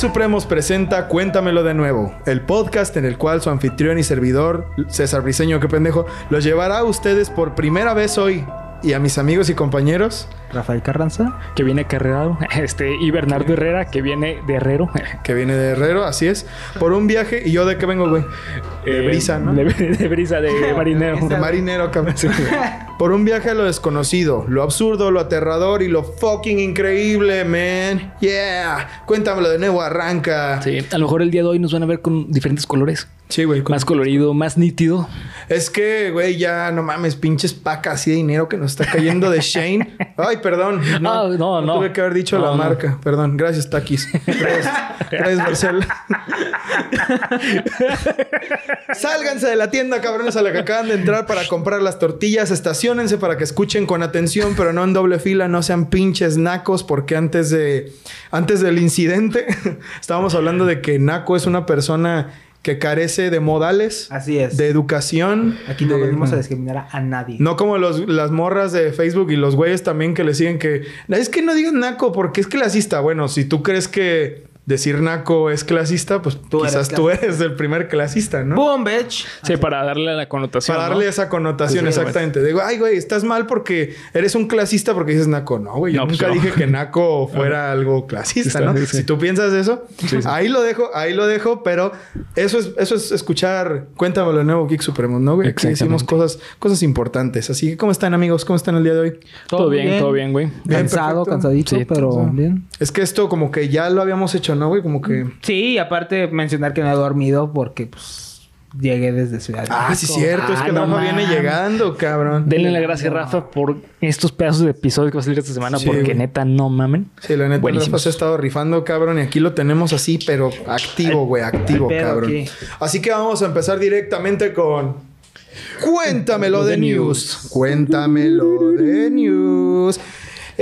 Supremos presenta Cuéntamelo de nuevo, el podcast en el cual su anfitrión y servidor, César Briseño, qué pendejo, los llevará a ustedes por primera vez hoy y a mis amigos y compañeros. Rafael Carranza. Que viene cargado. Este, y Bernardo Herrera, que viene de Herrero. Que viene de Herrero, así es. Por un viaje. ¿Y yo de qué vengo, güey? De Eh, brisa, ¿no? De, de brisa, de marinero. De marinero, cabrón. Por un viaje a lo desconocido, lo absurdo, lo aterrador y lo fucking increíble, man. Yeah. Cuéntamelo de nuevo, arranca. Sí, a lo mejor el día de hoy nos van a ver con diferentes colores. Sí, güey. Más colorido, más nítido. Es que, güey, ya no mames, pinches pacas así de dinero que nos está cayendo de Shane. Ay, perdón. No, Ah, no, no. Tuve que haber dicho No, la no. marca. Perdón. Gracias, Takis. Gracias, gracias Marcel. Sálganse de la tienda, cabrones, a la que acaban de entrar para comprar las tortillas. Estaciónense para que escuchen con atención, pero no en doble fila. No sean pinches nacos, porque antes de... Antes del incidente, estábamos hablando de que naco es una persona que carece de modales, Así es. de educación. Aquí no de- venimos a discriminar a, nadie. no como los, las morras de Facebook y los güeyes también que le siguen que... Es que no digan naco porque es clasista. Bueno, si tú crees que decir naco es clasista, pues Tú eres quizás tú clasista. eres el primer clasista, ¿no? ¡Boom, bitch! Sí, para darle la connotación. Para ¿no? darle esa connotación, Sí, exactamente. Digo, ay, güey, estás mal porque eres un clasista porque dices naco. No, güey, yo No, pues nunca no. dije que naco fuera algo clasista, ¿no? sí, sí. Si tú piensas eso, sí. ahí lo dejo, ahí lo dejo, pero eso es, eso es escuchar, cuéntamelo de nuevo, Geek Supremo, ¿no, güey? Que Exactamente. cosas, cosas importantes. Así que, ¿cómo están, amigos? ¿Cómo están el día de hoy? Todo bien, todo bien, güey. Bien, Cansado, perfecto. cansadito, Sí, pero bien. Es que esto como que ya lo habíamos hecho, ¿no, güey? Como que... Sí, y aparte mencionar que no he dormido porque, pues, llegué desde Ciudad de Ah, sí, cierto. es Ah, que no Rafa viene llegando, cabrón. Denle la gracia, Rafa, por estos pedazos de episodios que va a salir esta semana, Sí, porque güey. neta no mamen. Sí, la neta, Rafa Buenísimos. se ha estado rifando, cabrón. Y aquí lo tenemos así, pero activo, güey. Activo, cabrón. aquí. Así que vamos a empezar directamente con... Cuéntamelo de de news. Cuéntamelo de news.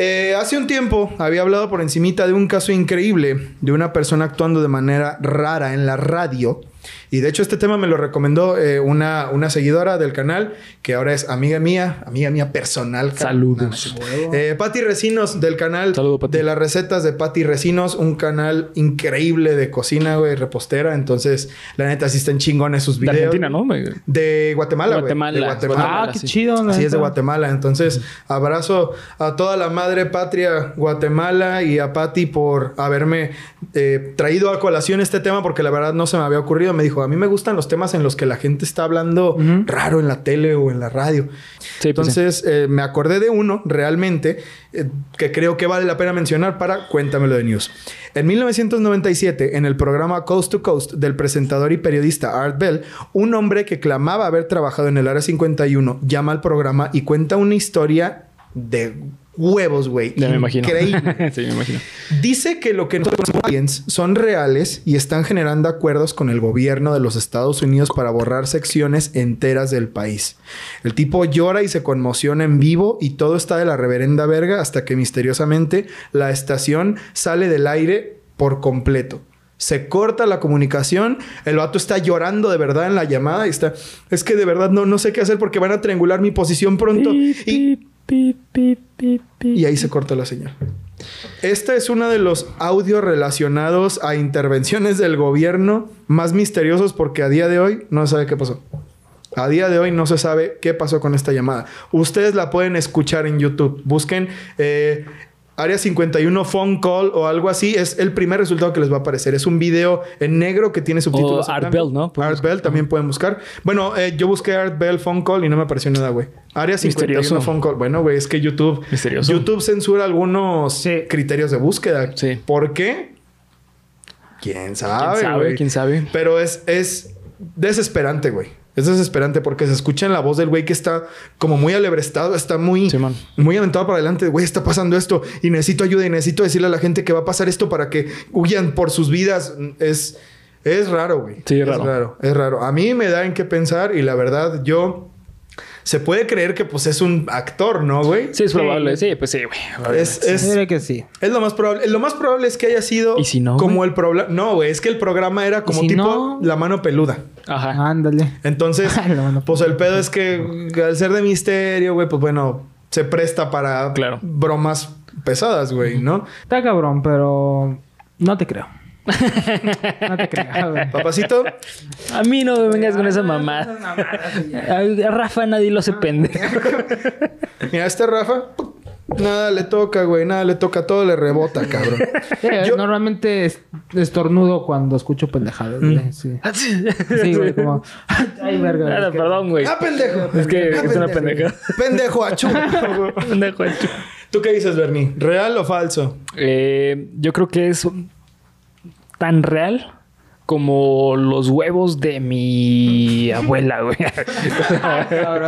Eh, hace un tiempo había hablado por encimita de un caso increíble de una persona actuando de manera rara en la radio. Y de hecho este tema me lo recomendó eh, una, una seguidora del canal que ahora es amiga mía, amiga mía personal. Saludos. No, no. Eh, Patti Recinos del canal Saludo, Pati. de las recetas de Patti Recinos, un canal increíble de cocina, güey, repostera. Entonces, la neta sí están chingones sus De videos. Argentina, ¿no? De Guatemala, güey. Guatemala. De Guatemala. Ah, qué sí. chido. la Así es de. Guatemala. Entonces, abrazo a toda la madre patria Guatemala y a Patti por haberme eh, traído a colación este tema porque la verdad no se me había ocurrido. Me dijo, a mí me gustan los temas en los que la gente está hablando raro en la tele o en la radio. Sí, pues sí. Entonces, eh, me acordé de uno realmente eh, que creo que vale la pena mencionar para Cuéntamelo de News. En 1997, en el programa Coast to Coast del presentador y periodista Art Bell, un hombre que clamaba haber trabajado en el Área 51 llama al programa y cuenta una historia de huevos, güey. Ya me imagino. Sí, me imagino. Dice que lo que nosotros aliens son reales y están generando acuerdos con el gobierno de los Estados Unidos para borrar secciones enteras del país. El tipo llora y se conmociona en vivo y todo está de la reverenda verga hasta que misteriosamente la estación sale del aire por completo. Se corta la comunicación, el vato está llorando de verdad en la llamada y está, es que de verdad no, no sé qué hacer porque van a triangular mi posición pronto. Y y ahí se cortó la señal. Este es uno de los audios relacionados a intervenciones del gobierno más misteriosos porque a día de hoy no se sabe qué pasó. A día de hoy no se sabe qué pasó con esta llamada. Ustedes la pueden escuchar en YouTube. Busquen eh, Área 51 Phone Call o algo así. Es el primer resultado que les va a aparecer. Es un video en negro que tiene subtítulos. O Art. Bell, ¿no? Art Bell también pueden buscar. Bueno, eh, yo busqué Art Bell Phone Call y no me apareció nada, güey. Área 51 Misterioso. Phone Call. Bueno, güey, es que YouTube... Misterioso. YouTube censura algunos Sí. criterios de búsqueda. Sí. ¿Por qué? ¿Quién sabe, ¿Quién sabe? güey? ¿Quién sabe? Pero es, es desesperante, güey. Es desesperante porque se escucha en la voz del güey que está como muy alebrestado, está muy, muy aventado para adelante. Güey, está pasando esto y necesito ayuda y necesito decirle a la gente que va a pasar esto para que huyan por sus vidas. Es, es raro, güey. Sí, es Es raro. raro, es raro. A mí me da en qué pensar y la verdad, yo... Se puede creer que pues es un actor, ¿no, güey? Sí, es probable. Sí, pues sí, güey. Es, es, diría que sí. es lo más probable. Lo más probable es que haya sido ¿Y si no, como güey? el programa. No, güey, es que el programa era como si tipo no? la mano peluda. Ajá. Ándale. Entonces, pues el pedo es que al ser de misterio, güey, pues bueno, se presta para Claro. bromas pesadas, güey, ¿no? Está cabrón, pero no te creo. No te creas, güey. Papacito, A mí no me vengas con esa mamá. A Rafa nadie lo hace pendejo. mira, este Rafa, nada le toca, güey, nada le toca, todo le rebota, cabrón. Sí, Yo- Normalmente es- estornudo cuando escucho pendejadas, güey. Sí. Sí, güey, como... Ay, verga. Ah, es que- Perdón, güey. ¡Ah, pendejo! Es que Ah, es una pendeja. Pendejo, achú. Pendejo hecho. ¿Tú qué dices, Bernie? ¿Real o falso? Eh, yo creo que es tan real como los huevos de mi abuela, güey.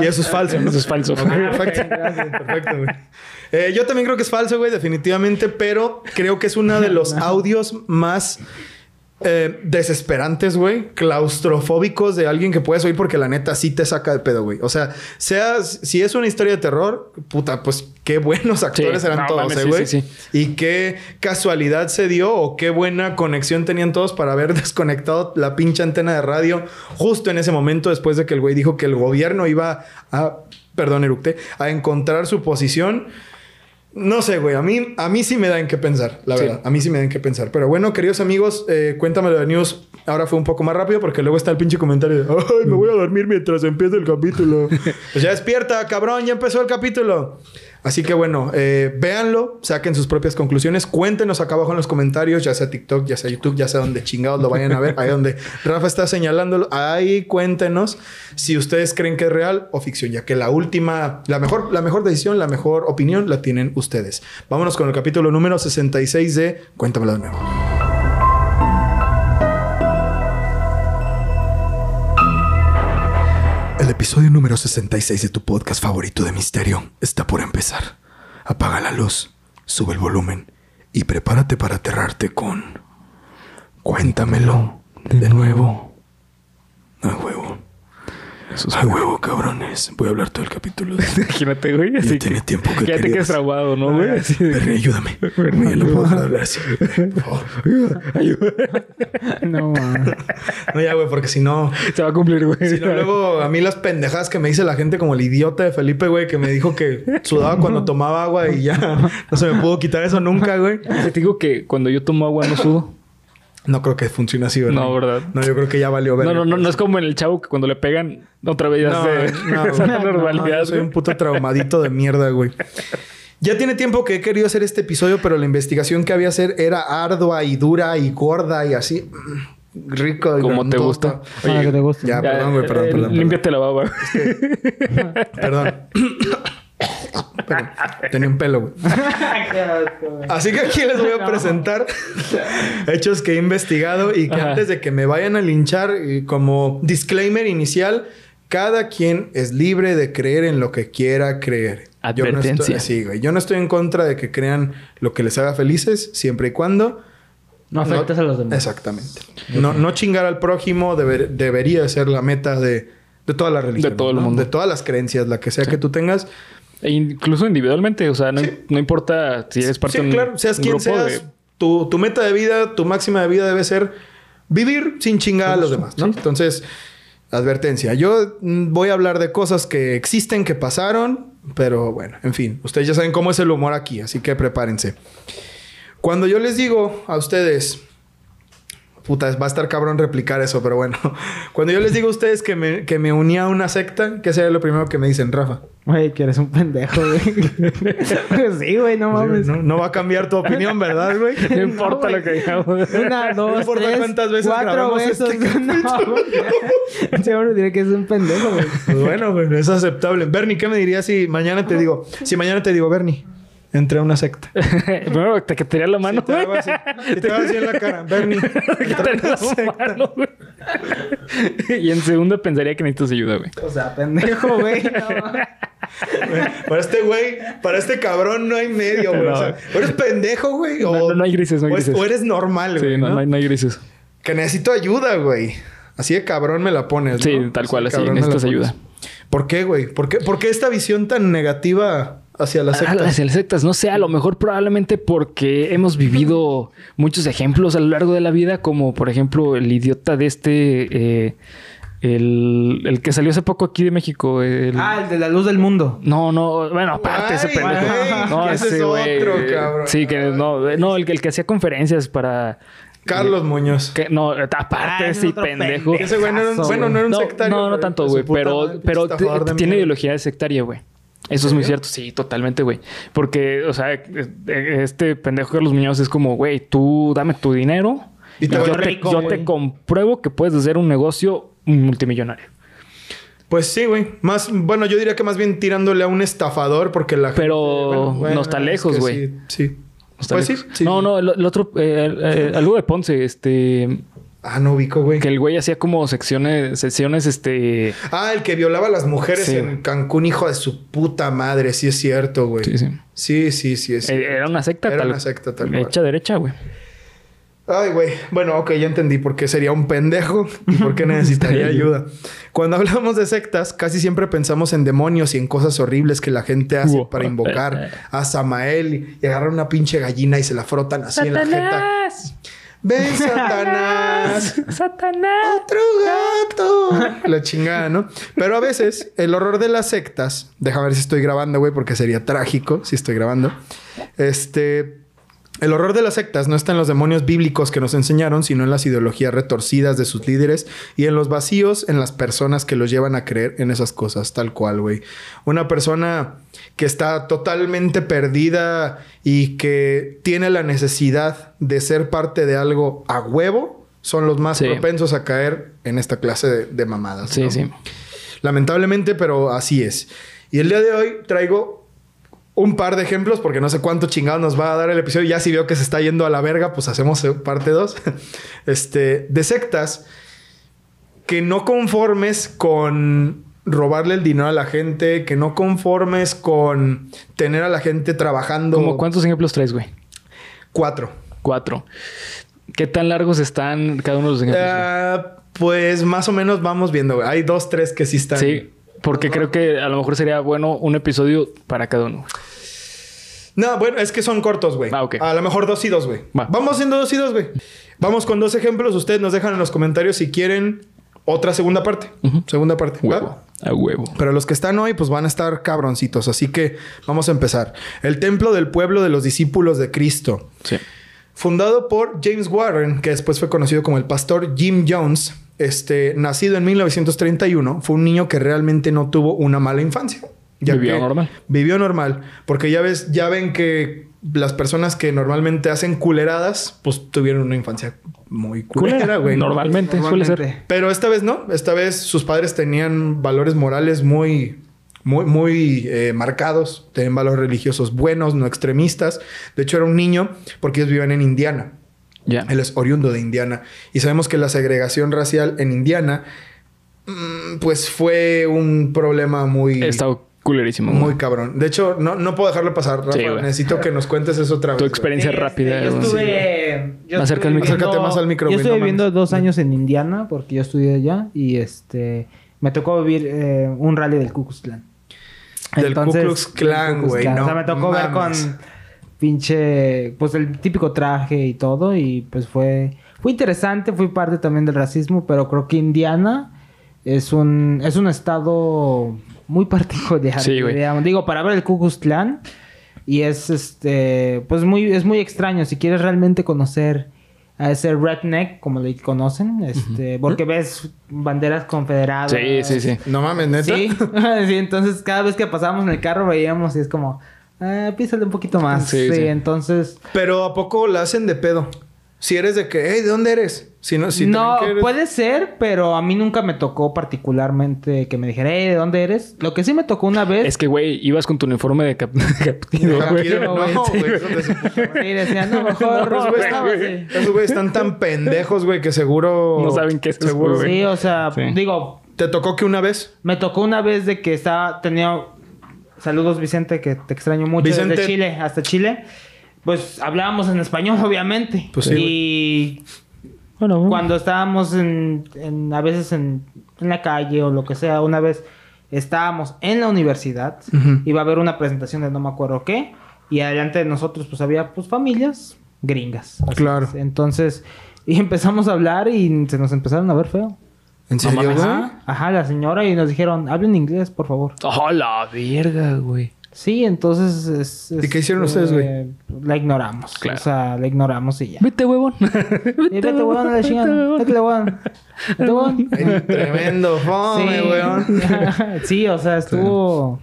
Y eso es falso, ¿no? Eso es falso. Ok, perfecto. Perfecto, güey. Eh, yo también creo que es falso, güey, definitivamente, pero creo que es uno de los audios más eh, desesperantes, güey, claustrofóbicos de alguien que puedes oír porque la neta sí te saca de pedo, güey. O sea, sea si es una historia de terror, puta, pues qué buenos actores Sí, eran no, todos, mames, eh, sí, güey. sí, Y qué casualidad se dio o qué buena conexión tenían todos para haber desconectado la pinche antena de radio justo en ese momento después de que el güey dijo que el gobierno iba a, perdón, eructé, a encontrar su posición. No sé, güey. A mí, a mí sí me da en qué pensar, la Sí. verdad. A mí sí me da en qué pensar. Pero bueno, queridos amigos, eh, cuéntamelo de news. Ahora fue un poco más rápido porque luego está el pinche comentario de Ay, me voy a dormir mientras empieza el capítulo. pues ya despierta, cabrón, ya empezó el capítulo. Así que bueno, eh, véanlo, saquen sus propias conclusiones, cuéntenos acá abajo en los comentarios, ya sea TikTok, ya sea YouTube, ya sea donde chingados lo vayan a ver, ahí donde Rafa está señalándolo, ahí cuéntenos si ustedes creen que es real o ficción, ya que la última, la mejor, la mejor decisión, la mejor opinión la tienen ustedes. Vámonos con el capítulo número 66 de Cuéntamelo de nuevo. Episodio número 66 de tu podcast favorito de misterio está por empezar. Apaga la luz, sube el volumen y prepárate para aterrarte con... Cuéntamelo de nuevo. Hay huevo. Hay huevo, cabrones. Voy a hablar todo el capítulo. Imagínate, güey. Así Ya tiene tiempo que ya te quedas trabado, ¿no, güey? Así de- ayúdame. Ya no puedo dejar de hablar así. Por favor. No. No, ya, güey, porque si no... Se va a cumplir, güey. Si no, luego a mí las pendejadas que me dice la gente como el idiota de Felipe, güey, que me dijo que sudaba cuando tomaba agua y ya no se me pudo quitar eso nunca, güey. Te digo que cuando yo tomo agua no sudo. No creo que funcione así, ¿verdad? No, ¿verdad? No, yo creo que ya valió ver. No, no, no, no es como en el chavo que cuando le pegan otra vez ya No, se... no, esa no, normalidad. no, soy un puto traumadito de mierda, güey. Ya tiene tiempo que he querido hacer este episodio, pero la investigación que había hacer era ardua y dura y gorda y así. Rico. y Como te gusta. Para que te guste. Ya, perdón, güey, perdón, eh, perdón, perdón. Límpiate la baba. Perdón. Perdón. Tenía un pelo, güey. Así que aquí les voy a presentar hechos que he investigado y que Ajá. antes de que me vayan a linchar, como disclaimer inicial, cada quien es libre de creer en lo que quiera creer. Yo no estoy, sí, güey. Yo no estoy en contra de que crean lo que les haga felices, siempre y cuando No afectes a los demás. Exactamente. No, no chingar al prójimo deber- debería ser la meta de, de todas las religiones. todo el ¿no? mundo. De todas las creencias, la que sea que tú tengas. E incluso individualmente. O sea, no, no importa si eres parte Sí, de un, claro. Seas un quien grupo seas, de- tu, tu meta de vida, tu máxima de vida debe ser vivir sin chingar a los demás, ¿no? Entonces, advertencia. Yo voy a hablar de cosas que existen, que pasaron, pero bueno, en fin. Ustedes ya saben cómo es el humor aquí, así que prepárense. Cuando yo les digo a ustedes... Puta, va a estar cabrón replicar eso, pero bueno. Cuando yo les digo a ustedes que me, que me unía a una secta, ¿qué sería lo primero que me dicen, Rafa? Güey, que eres un pendejo, güey. Pues sí, güey, no mames. No, no va a cambiar tu opinión, ¿verdad, güey? No importa lo que digamos. Una, dos, importa tres, cuántas veces cuatro grabamos besos. este no, güey. Seguro diré que es un pendejo, güey. Pues bueno, güey, es aceptable. Bernie, ¿qué me dirías si mañana te digo? Si mañana te digo, Bernie, entré a una secta. Primero te quitaría la mano, Te hago así, te hago así en la cara. Bernie, Te quitaría la mano, güey. Y en segundo pensaría que necesitas ayuda, güey. O sea, pendejo, güey. No, para este güey, para este cabrón no hay medio, güey. O sea, eres pendejo, güey. O, No, no, no hay grises, no hay grises. O eres normal, güey. Sí, no, ¿no? no hay, no hay grises. Que necesito ayuda, güey. Así de cabrón me la pones. Sí, ¿no? tal cual, de así, cabrón me la necesitas ayuda. ¿Por qué, güey? ¿Por qué, ¿Por qué esta visión tan negativa hacia las sectas? Hacia las sectas, no sé, a lo mejor probablemente porque hemos vivido muchos ejemplos a lo largo de la vida, como por ejemplo el idiota de este, eh, el, el que salió hace poco aquí de México. el- Ah, el de la luz del mundo. No, no, bueno, aparte ese pendejo. no, ese es otro, eh, cabrón. Sí, que no, no el, que- el que hacía conferencias para Carlos Muñoz. Que, no, aparte Ah, ese sí, pendejo. Ese güey no era un, bueno, no era un No, sectario. no, no tanto, güey. Pero, pero tiene ideología de sectaria, güey. Eso es muy cierto, sí, totalmente, güey. Porque, o sea, eh, este pendejo Carlos Muñoz es como, güey, tú dame tu dinero Y yo, te, yo compruebo que puedes hacer un negocio multimillonario. Pues sí, güey. Más, bueno, yo diría que más bien tirándole a un estafador porque la gente- Pero no está es lejos, que güey. Sí. sí. Está Pues sí, lejos. sí. No, no, el, el otro, eh, eh, algo de Ponce, este, Ah, no ubico, güey. que el güey hacía como secciones, sesiones, este, Ah, el que violaba a las mujeres Sí, en. Cancún, hijo de su puta madre. Sí es cierto, güey. sí, sí. Sí, sí, sí. es Eh, cierto. Era una secta Era tal. una secta tal. Hecha derecha, güey. Ay, güey. Bueno, ok, ya entendí por qué sería un pendejo y por qué necesitaría ayuda. Cuando hablamos de sectas, casi siempre pensamos en demonios y en cosas horribles que la gente hace Wow. para invocar a Samael y, y agarrar una pinche gallina y se la frotan así en la jeta. Ven, Satanás. ¡Satanás! Otro gato. La chingada, ¿no? Pero a veces el horror de las sectas, déjame ver si estoy grabando, güey, porque sería trágico si estoy grabando. Este, el horror de las sectas no está en los demonios bíblicos que nos enseñaron, sino en las ideologías retorcidas de sus líderes y en los vacíos en las personas que los llevan a creer en esas cosas, tal cual, güey. Una persona que está totalmente perdida y que tiene la necesidad de ser parte de algo a huevo, son los más Sí. propensos a caer en esta clase de, de mamadas. Sí, ¿no? sí. Lamentablemente, pero así es. Y el día de hoy traigo un par de ejemplos porque no sé cuánto chingado nos va a dar el episodio. Ya si veo que se está yendo a la verga, pues hacemos parte 2. este, de sectas que no conformes con robarle el dinero a la gente, que no conformes con tener a la gente trabajando. ¿Cómo cuántos ejemplos traes, güey? Cuatro. Cuatro. ¿Qué tan largos están cada uno de los ejemplos? Ah, pues más o menos vamos viendo. güey. Hay dos, tres que sí están. sí, porque creo que a lo mejor sería bueno un episodio para cada uno. No, bueno, es que son cortos, güey. Ah. A lo mejor dos y dos, güey. Va. Vamos haciendo dos y dos, güey. Vamos con dos ejemplos. Ustedes nos dejan en los comentarios si quieren otra segunda parte. Segunda parte. Huevo. A huevo. Pero los que están hoy, pues van a estar cabroncitos. Así que vamos a empezar. El templo del pueblo de los discípulos de Cristo. Sí. Fundado por James Warren, que después fue conocido como el pastor Jim Jones, este, nacido en 1931, fue un niño que realmente no tuvo una mala infancia. Vivió normal. Vivió normal. Porque ya ves, ya ven que las personas que normalmente hacen culeradas, pues tuvieron una infancia muy culera, güey. ¿no? Normalmente, suele ser. Pero esta vez no. Esta vez sus padres tenían valores morales muy, muy, muy eh, marcados. Tenían valores religiosos buenos, no extremistas. De hecho, era un niño porque ellos vivían en Indiana. Ya. Él es oriundo de Indiana. Y sabemos que la segregación racial en Indiana, mm, pues fue un problema muy... Está culerísimo. Muy cabrón. De hecho, no, no puedo dejarlo pasar, Rafa. Sí. Necesito que nos cuentes eso otra vez. Tu experiencia rápida. Yo estuve. yo micro. viviendo- Acércate más al micro, Yo estuve viviendo dos años en Indiana porque yo estudié allá y este. Me tocó vivir eh, un rally del Ku Klux Klan. Del Ku Klux Klan, güey, no o sea, me tocó ver con pinche. Pues el típico traje y todo. Y pues fue. Fue interesante, fui parte también del racismo, pero creo que Indiana es un, es un estado muy particular. Sí, güey. digamos. Digo, para ver el Ku Klux Klan. Y es este. Pues muy, es muy extraño. Si quieres realmente conocer a ese redneck, como le conocen, este, porque ves banderas confederadas. Sí, sí, sí. No mames, neta. Sí, sí, entonces cada vez que pasábamos en el carro veíamos y es como, ah, písale un poquito más. Sí, Sí, sí. entonces. Pero ¿a poco la hacen de pedo? Si eres de que, hey, ¿de dónde eres? Si no, si no, también que eres- puede ser, pero a mí nunca me tocó particularmente que me dijera, hey, ¿de dónde eres? Lo que sí me tocó una vez. Es que, güey, ibas con tu uniforme de cap- captivo, güey. no, sí, güey. Sí, decían, no, mejor. No, esos güeyes están- así. esos güeyes están tan pendejos, güey, que seguro... No saben qué es Seguro. güey. Sí, o sea, Sí. digo, ¿Te tocó que una vez? me tocó una vez de que estaba, tenía, saludos Vicente, que te extraño mucho, Vicente. desde Chile hasta Chile. Pues hablábamos en español, obviamente. Pues sí, y Bueno, bueno. cuando estábamos en, en- a veces en, en la calle o lo que sea, una vez estábamos en la universidad, Ujú. iba a haber una presentación de no me acuerdo qué, y adelante de nosotros pues había pues familias gringas. Así Claro. es. Entonces, y empezamos a hablar y se nos empezaron a ver feo. ¿En serio, güey? Ajá, ajá, la señora y nos dijeron, hablen inglés, por favor. Oh, la verga, güey. Sí, entonces... Es, ¿Y qué hicieron ustedes, güey? La ignoramos. Claro. O sea, la ignoramos y ya. Vete, huevón. Y vete, huevón, a la chingada. Vete, huevón. Vete, huevón. Tremendo fome, weón. sí, o sea, estuvo...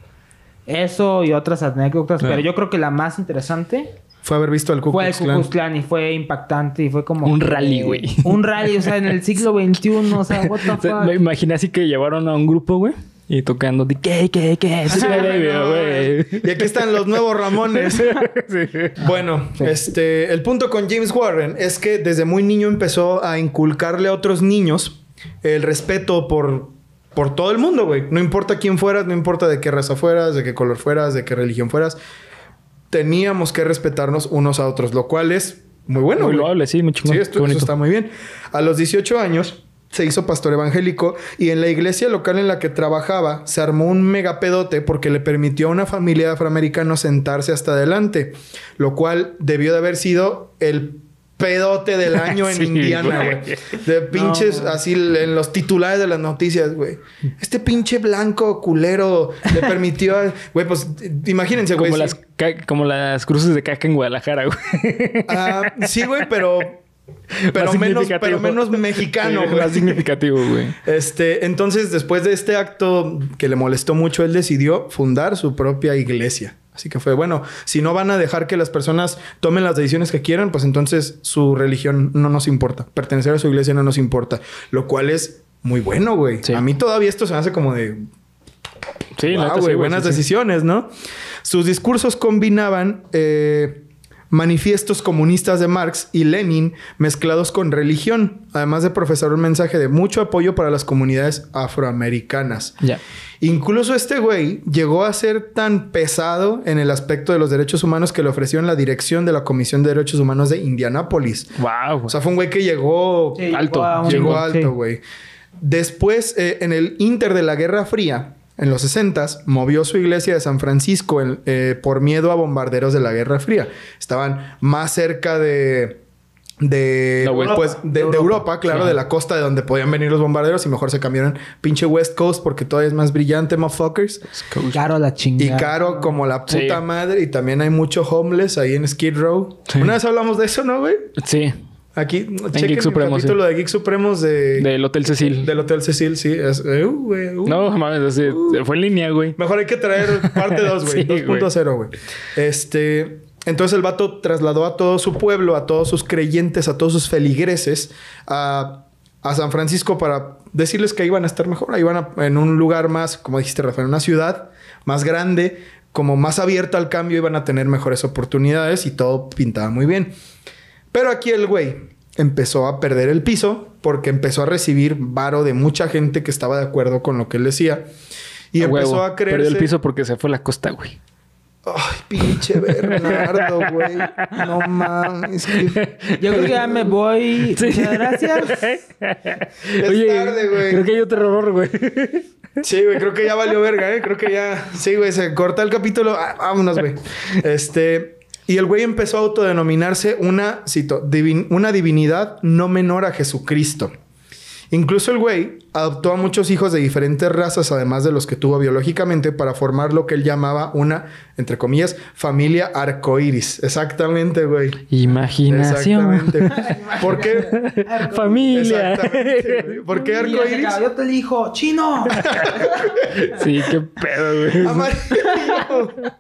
Eso y otras anécdotas. Claro. Pero yo creo que la más interesante Fue haber visto al Ku fue el Klux Ku Klan. Klux Klan y fue impactante y fue como... Un rally, güey. Un rally, o sea, en el siglo XXI, o sea, what the fuck. Me imaginé así que llevaron a un grupo, güey. Y tocando de qué, qué, qué. Güey. Y aquí están los nuevos Ramones. Sí. Bueno, este, el punto con James Warren es que desde muy niño empezó a inculcarle a otros niños el respeto por, por todo el mundo, güey. No importa quién fueras, no importa de qué raza fueras, de qué color fueras, de qué religión fueras. Teníamos que respetarnos unos a otros, lo cual es muy bueno. Muy loable, sí, muy chingón. Sí, esto, eso está muy bien. A los 18 años se hizo pastor evangélico y en la iglesia local en la que trabajaba se armó un megapedote porque le permitió a una familia de afroamericanos sentarse hasta adelante, lo cual debió de haber sido el pedote del año en Sí, Indiana, güey. De pinches No. así en los titulares de las noticias, güey. Este pinche blanco culero le permitió a... Güey, pues imagínense, güey. Como si- las, ca- como las cruces de caca en Guadalajara, güey. Ah, sí, güey, pero... Pero menos, pero menos mexicano, Sí, güey. Más significativo, güey. Este, entonces, después de este acto que le molestó mucho, él decidió fundar su propia iglesia. Así que fue, bueno, si no van a dejar que las personas tomen las decisiones que quieran, pues entonces su religión no nos importa. Pertenecer a su iglesia no nos importa. Lo cual es muy bueno, güey. Sí. A mí todavía esto se me hace como de... Sí, Wow, neta, sí, buenas sí. decisiones, ¿no? Sus discursos combinaban eh, manifiestos comunistas de Marx y Lenin mezclados con religión, además de profesar un mensaje de mucho apoyo para las comunidades afroamericanas. Ya. Incluso este güey llegó a ser tan pesado en el aspecto de los derechos humanos que le ofrecieron la dirección de la Comisión de Derechos Humanos de Indianápolis. Wow. O sea, fue un güey que llegó Sí, Alto. Llegó alto, sí. güey. Después, eh, en el Inter de la Guerra Fría, en los 60 movió su iglesia de San Francisco en- eh, por miedo a bombarderos de la Guerra Fría. Estaban más cerca de... De, pues, de, de Europa. Europa, claro, Sí. de la costa de donde podían venir los bombarderos y mejor se cambiaron pinche West Coast porque todavía es más brillante, motherfuckers. Caro a la Y chingada. caro como la puta Sí. madre. Y también hay mucho homeless ahí en Skid Row. Sí. Una vez hablamos de eso, ¿no, güey? Sí. Aquí, chequen Geek el capítulo de Geek Supremos de... Del Hotel Cecil. Del Hotel Cecil, sí. Es, eh, uh, uh. No, mames, así, fue en línea, güey. Mejor hay que traer parte 2, güey. Sí, güey. 2.0, güey. Este... Entonces el vato trasladó a todo su pueblo, a todos sus creyentes, a todos sus feligreses a, a San Francisco para decirles que iban a estar mejor. Ahí Iban a- en un lugar más, como dijiste, Rafael, una ciudad más grande, como más abierta al cambio, iban a tener mejores oportunidades y todo pintaba muy bien. Pero aquí el güey empezó a perder el piso porque empezó a recibir varo de mucha gente que estaba de acuerdo con lo que él decía. Y A empezó huevo. a creerse... Perdió el piso porque se fue a la costa, güey. Ay, pinche Bernardo, güey. No mames. que- Yo creo que ya me voy. Muchas gracias. Es tarde, güey. Creo que hay otro error, güey. Sí, güey, creo que ya valió verga, ¿eh? Creo que ya... Sí, güey, se corta el capítulo. Ah, vámonos, güey. Este... Y el güey empezó a autodenominarse una, cito, divin- una divinidad no menor a Jesucristo. Incluso el güey adoptó a muchos hijos de diferentes razas, además de los que tuvo biológicamente, para formar lo que él llamaba una, entre comillas, familia arcoíris. Exactamente, güey. Imaginación. Exactamente. ¿Por qué? Familia. Exactamente, güey. ¿Por qué arcoíris? Yo te elijo, chino. sí, qué pedo, güey. Amarillo.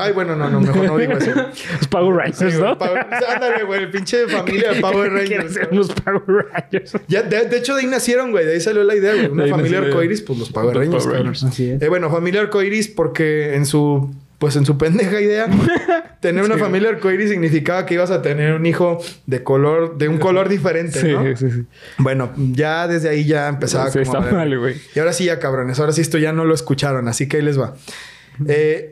Ay, bueno, no, no, mejor no digo eso. Los Power Rangers, ¿no? Power- Ándale, güey, el pinche familia de Power Rangers. ser unos Power Rangers. Ya, de, de hecho, de ahí nacieron, güey. De ahí salió la idea, güey. Una De familia arcoiris, pues los Power Los Rangers. Power cabrón. Rangers. Así es. Eh, bueno, familia arcoiris porque en su... Pues en su pendeja idea, tener una familia arcoiris significaba que ibas a tener un hijo de color, de un color diferente, Sí, ¿no? sí, sí. Bueno, ya desde ahí ya empezaba Sí, como está mal, güey. Y ahora sí ya, cabrones. Ahora sí esto ya no lo escucharon. Así que ahí les va. Eh,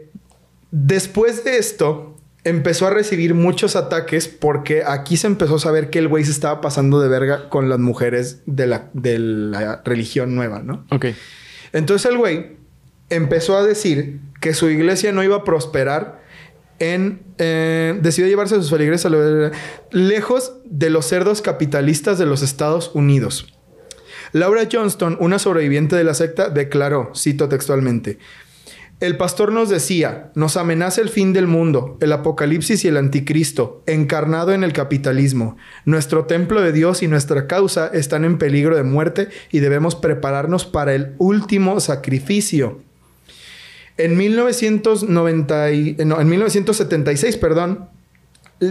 después de esto, empezó a recibir muchos ataques porque aquí se empezó a saber que el güey se estaba pasando de verga con las mujeres de la, de la religión nueva, ¿no? Ok. Entonces el güey empezó a decir que su iglesia no iba a prosperar en... eh, decidió llevarse a sus feligreses a lo- lejos de los cerdos capitalistas de los Estados Unidos. Laura Johnston, una sobreviviente de la secta, declaró, cito textualmente, El pastor nos decía, nos amenaza el fin del mundo, el apocalipsis y el anticristo, encarnado en el capitalismo. Nuestro templo de Dios y nuestra causa están en peligro de muerte y debemos prepararnos para el último sacrificio. En 1990 y- no, en 1976, perdón,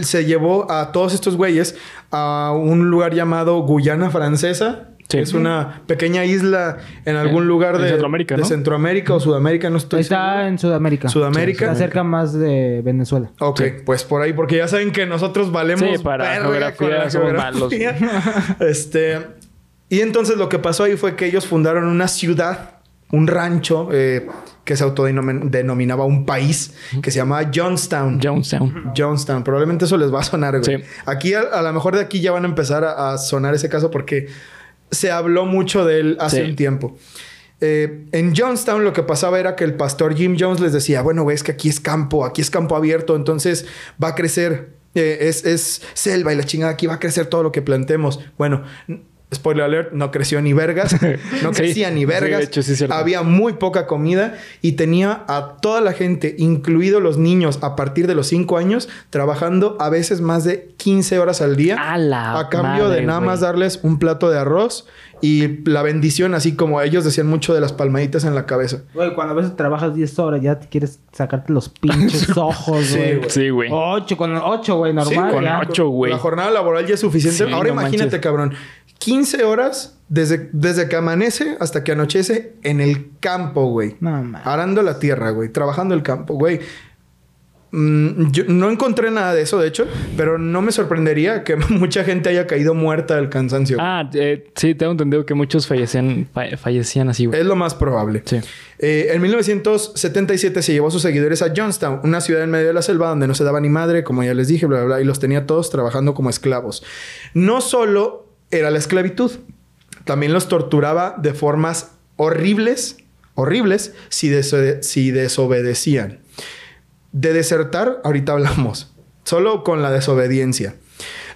se llevó a todos estos güeyes a un lugar llamado Guyana Francesa. Sí. Es una pequeña isla en algún lugar en de Centroamérica, de ¿no? Centroamérica o Sudamérica, no estoy Está seguro. en Sudamérica. Sudamérica. Está cerca más de Venezuela. Ok, Sí. pues por ahí, porque ya saben que nosotros valemos Sí, para geografía somos malos. este, y entonces lo que pasó ahí fue que ellos fundaron una ciudad, un rancho eh, que se autodenominaba un país, que se llamaba Johnstown. Jonestown. Johnstown. Probablemente eso les va a sonar, güey. Sí. Aquí, a, a lo mejor de aquí ya van a empezar a, a sonar ese caso porque se habló mucho de él hace Sí. un tiempo. Eh, en Johnstown lo que pasaba era que el pastor Jim Jones les decía, bueno, güey, es que aquí es campo, aquí es campo abierto, entonces va a crecer, eh, es, es selva y la chingada, aquí va a crecer todo lo que plantemos. Bueno, spoiler alert, no creció ni vergas, no Sí. crecía ni Sí, vergas, de hecho, sí había muy poca comida y tenía a toda la gente, incluidos los niños a partir de los 5 años, trabajando a veces más de 15 horas al día. A la cambio de nada más darles un plato de arroz y la bendición, así como ellos decían mucho de las palmaditas en la cabeza. Güey, cuando a veces trabajas 10 horas ya te quieres sacarte los pinches ojos, Sí, güey. Sí, güey. 8 con 8, güey, normal. Sí, con ya. ocho. güey. La jornada laboral ya es suficiente. Sí, Ahora no imagínate, manches. cabrón. 15 horas desde, desde que amanece hasta que anochece en el campo, güey. No, mames. Arando la tierra, güey. Trabajando el campo, güey. Mm, yo no encontré nada de eso, de hecho, pero no me sorprendería que mucha gente haya caído muerta del cansancio. Ah, eh, sí, tengo entendido que muchos fallecían, fa- fallecían así, güey. Es lo más probable. Sí. Eh, en 1977 se llevó a sus seguidores a Johnstown, una ciudad en medio de la selva donde no se daba ni madre, como ya les dije, bla, bla, bla, y los tenía todos trabajando como esclavos. No solo era la esclavitud, también los torturaba de formas horribles, horribles, si, deso- si desobedecían. De desertar, ahorita hablamos, solo con la desobediencia.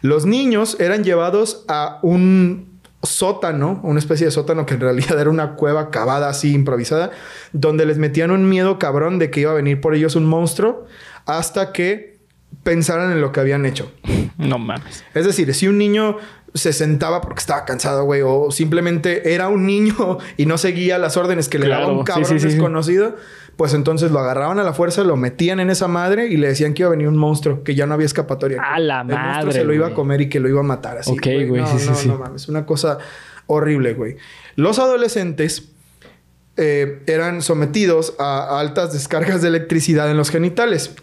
Los niños eran llevados a un sótano, una especie de sótano que en realidad era una cueva cavada así improvisada, donde les metían un miedo cabrón de que iba a venir por ellos un monstruo hasta que pensaran en lo que habían hecho. No mames. Es decir, si un niño se sentaba porque estaba cansado, güey, o simplemente era un niño y no seguía las órdenes que le daba un cabrón sí, sí, sí. desconocido, pues entonces lo agarraban a la fuerza, lo metían en esa madre y le decían que iba a venir un monstruo, que ya no había escapatoria. A la El monstruo madre, se lo iba a comer y que lo iba a matar así. Ok, güey, No, sí, sí, no, sí. no mames, una cosa horrible, güey. Los adolescentes eh, eran sometidos a altas descargas de electricidad en los genitales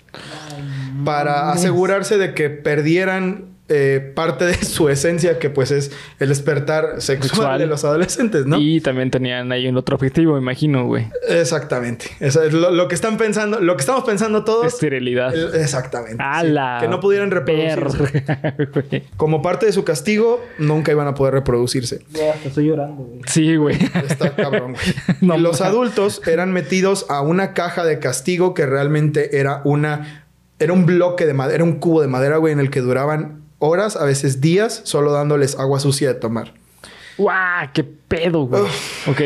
para asegurarse de que perdieran eh, parte de su esencia, que pues es el despertar sexual, Sexual. de los adolescentes, ¿no? Y también tenían ahí un otro objetivo, me imagino, güey. Exactamente. Eso es lo, lo que están pensando, lo que estamos pensando todos. Esterilidad. el- exactamente. A sí. la Que no pudieran reproducirse. Como parte de su castigo, nunca iban a poder reproducirse. Ya, hasta estoy llorando, güey. Sí, güey. Está cabrón, güey. No los adultos eran metidos a una caja de castigo que realmente era una... Era un bloque de madera, era un cubo de madera, güey, en el que duraban horas, a veces días, solo dándoles agua sucia de tomar. ¡Guau! ¡Qué pedo, güey! Ok.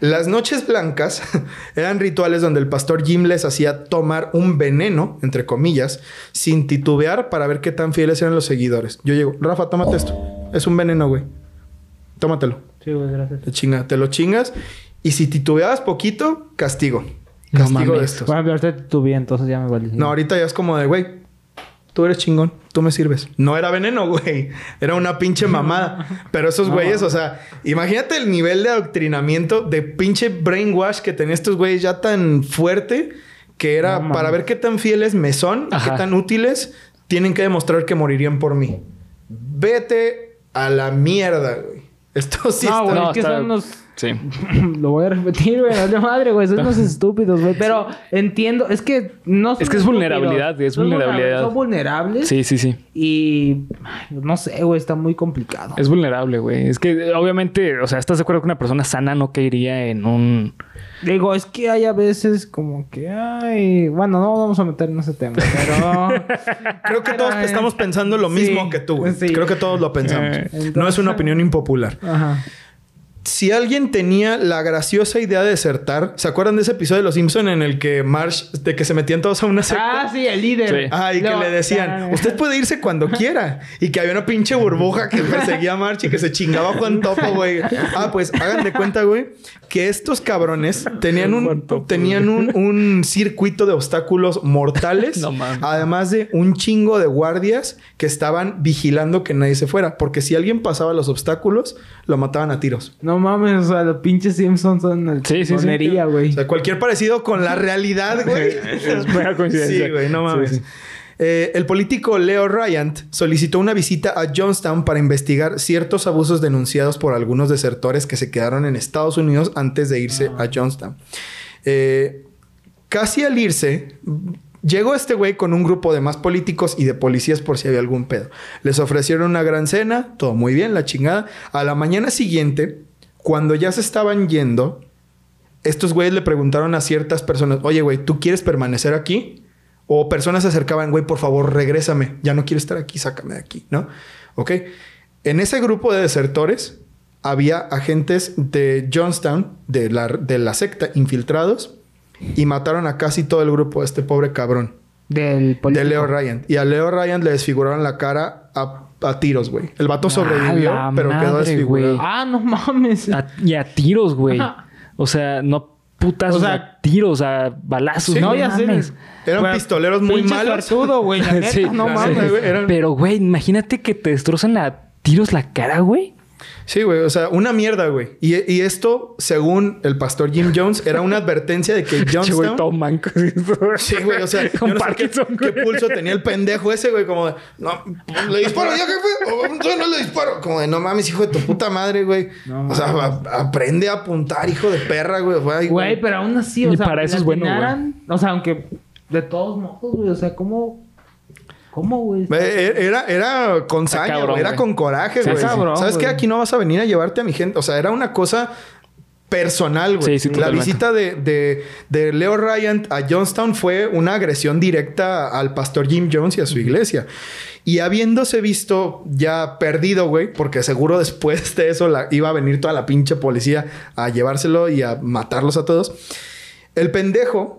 Las noches blancas eran rituales donde el pastor Jim les hacía tomar un veneno, entre comillas, sin titubear para ver qué tan fieles eran los seguidores. Yo llego, Rafa, tómate esto. Es un veneno, güey. Tómatelo. Sí, güey, gracias. Te chinga, te lo chingas. Y si titubeabas poquito, castigo. No Castigo de mames. estos. Bueno, pero ahorita bien, entonces ya me valí. No, ahorita ya es como de, güey, tú eres chingón, tú me sirves. No era veneno, güey. Era una pinche mamada. Pero esos No. güeyes, o sea, imagínate el nivel de adoctrinamiento, de pinche brainwash que tenían estos güeyes ya tan fuerte que era No, para ver qué tan fieles me son y Ajá. qué tan útiles tienen que demostrar que morirían por mí. Vete a la mierda, güey. Esto sí no, está... güey, No, es que está- son unos... Sí. Lo voy a repetir, güey. No madre, güey. Son unos estúpidos, güey. Pero entiendo... Es que no Es que es vulnerabilidad, es vulnerabilidad. Son vulnerables. Sí, sí, sí. Y... No sé, güey. Está muy complicado. Es vulnerable, güey. Es que obviamente, o sea, ¿estás de acuerdo que una persona sana no caería en un... Digo, es que hay a veces como que... Ay... Bueno, no vamos a meter en ese tema. Pero... Creo que todos estamos pensando lo sí, mismo que tú, güey. sí. Creo que todos lo pensamos. Eh, no es una opinión impopular. Ajá. Si alguien tenía la graciosa idea de desertar, ¿se acuerdan de ese episodio de Los Simpson en el que Marsh, de que se metían todos a una secta? Ah, sí, el líder. Sí. Ah, y que le decían, usted puede irse cuando quiera. Y que había una pinche burbuja que perseguía a March y que se chingaba Juan Topo, güey. Ah, pues hagan de cuenta, güey, que estos cabrones tenían un, Topo, tenían un, un circuito de obstáculos mortales. No mames. Además de un chingo de guardias que estaban vigilando que nadie se fuera. Porque si alguien pasaba los obstáculos, lo mataban a tiros. No mames, o sea, los pinches Simpsons son el Sí, sí, sí. monería, güey. O sea, cualquier parecido con la realidad, güey. Es mera coincidencia. Sí, güey, no mames. Sí, sí. Eh, el político Leo Ryan solicitó una visita a Johnstown para investigar ciertos abusos denunciados por algunos desertores que se quedaron en Estados Unidos antes de irse a Johnstown. Eh, casi al irse, llegó este güey con un grupo de más políticos y de policías por si había algún pedo. Les ofrecieron una gran cena, todo muy bien, la chingada. A la mañana siguiente, cuando ya se estaban yendo, estos güeyes le preguntaron a ciertas personas, oye, güey, ¿tú quieres permanecer aquí? O personas se acercaban, güey, por favor, regrésame. Ya no quiero estar aquí, sácame de aquí, ¿no? Ok. En ese grupo de desertores había agentes de Johnstown, de la, de la secta, infiltrados, y mataron a casi todo el grupo de este pobre cabrón, Del de. Leo Ryan. Y a Leo Ryan le desfiguraron la cara a, a tiros, güey. El vato sobrevivió, pero quedó desfigurado. güey. Ah, no mames. A- y a tiros, güey. O sea, no putas, O sea, sea, tiros, a balazos. Sí, no, ya sé. mames. Eran pistoleros muy malos. neta, Sí, no mames. eran- Pero, güey, imagínate que te destrozan a tiros la cara, güey. Sí, güey. O sea, una mierda, güey. Y, y esto, según el pastor Jim Jones, era una advertencia de que Che, güey, todo Johnstown... manco. Sí, güey. O sea, Con yo no sé qué, pulso tenía el pendejo ese, güey. Como de... No, ¿le disparo ya, jefe? ¿O yo no le disparo? Como de... No mames, hijo de tu puta madre, güey. No o sea, a- aprende a apuntar, hijo de perra, güey. Güey, Güey, pero aún así, o Y sea, para eso es bueno, güey. O sea, aunque de todos modos, güey. O sea, ¿cómo? ¿Cómo, güey? Eh, Era, era con Está saña, cabrón. Era güey. con coraje, güey. cabrón, ¿Sabes qué? güey. Aquí no vas a venir a llevarte a mi gente. O sea, era una cosa personal, güey. Sí, sí, La totalmente. visita de, de, de Leo Ryan a Johnstown fue una agresión directa al pastor Jim Jones y a su iglesia. Y habiéndose visto ya perdido, güey, porque seguro después de eso la, iba a venir toda la pinche policía a llevárselo y a matarlos a todos. El pendejo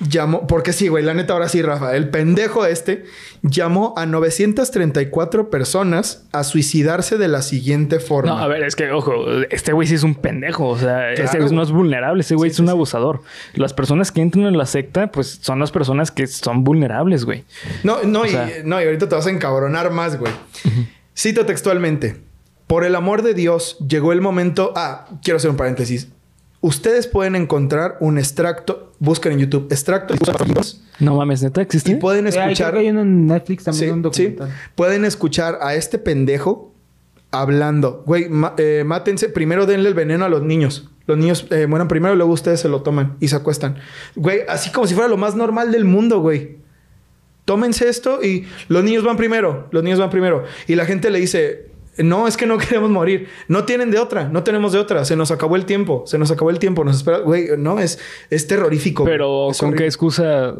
llamó, porque sí, güey, la neta ahora sí, Rafa, el pendejo este llamó a 934 personas a suicidarse de la siguiente forma. No, a ver, es que, ojo, este güey sí es un pendejo. O sea, Claro, este güey no es vulnerable. Ese güey Sí, es un sí. abusador. Las personas que entran en la secta, pues son las personas que son vulnerables, güey. No, no, y, sea- no, y ahorita te vas a encabronar más, güey. Cito textualmente. Por el amor de Dios, llegó el momento... Ah, quiero hacer un paréntesis. Ustedes pueden encontrar un extracto... Busquen en YouTube. Extracto... No mames, neta, ¿existe? Y pueden Eh, escuchar... que hay uno en Netflix también, Sí, un sí. documental. Pueden escuchar a este pendejo hablando. Güey, eh, mátense. Primero denle el veneno a los niños. Los niños eh, mueran primero y luego ustedes se lo toman y se acuestan. Güey, así como si fuera lo más normal del mundo, güey. Tómense esto y los niños van primero. Los niños van primero. Y la gente le dice... No, es que no queremos morir. No tienen de otra. No tenemos de otra. Se nos acabó el tiempo. Se nos acabó el tiempo. Nos espera... Güey, no, es, es terrorífico. Pero Es con qué excusa,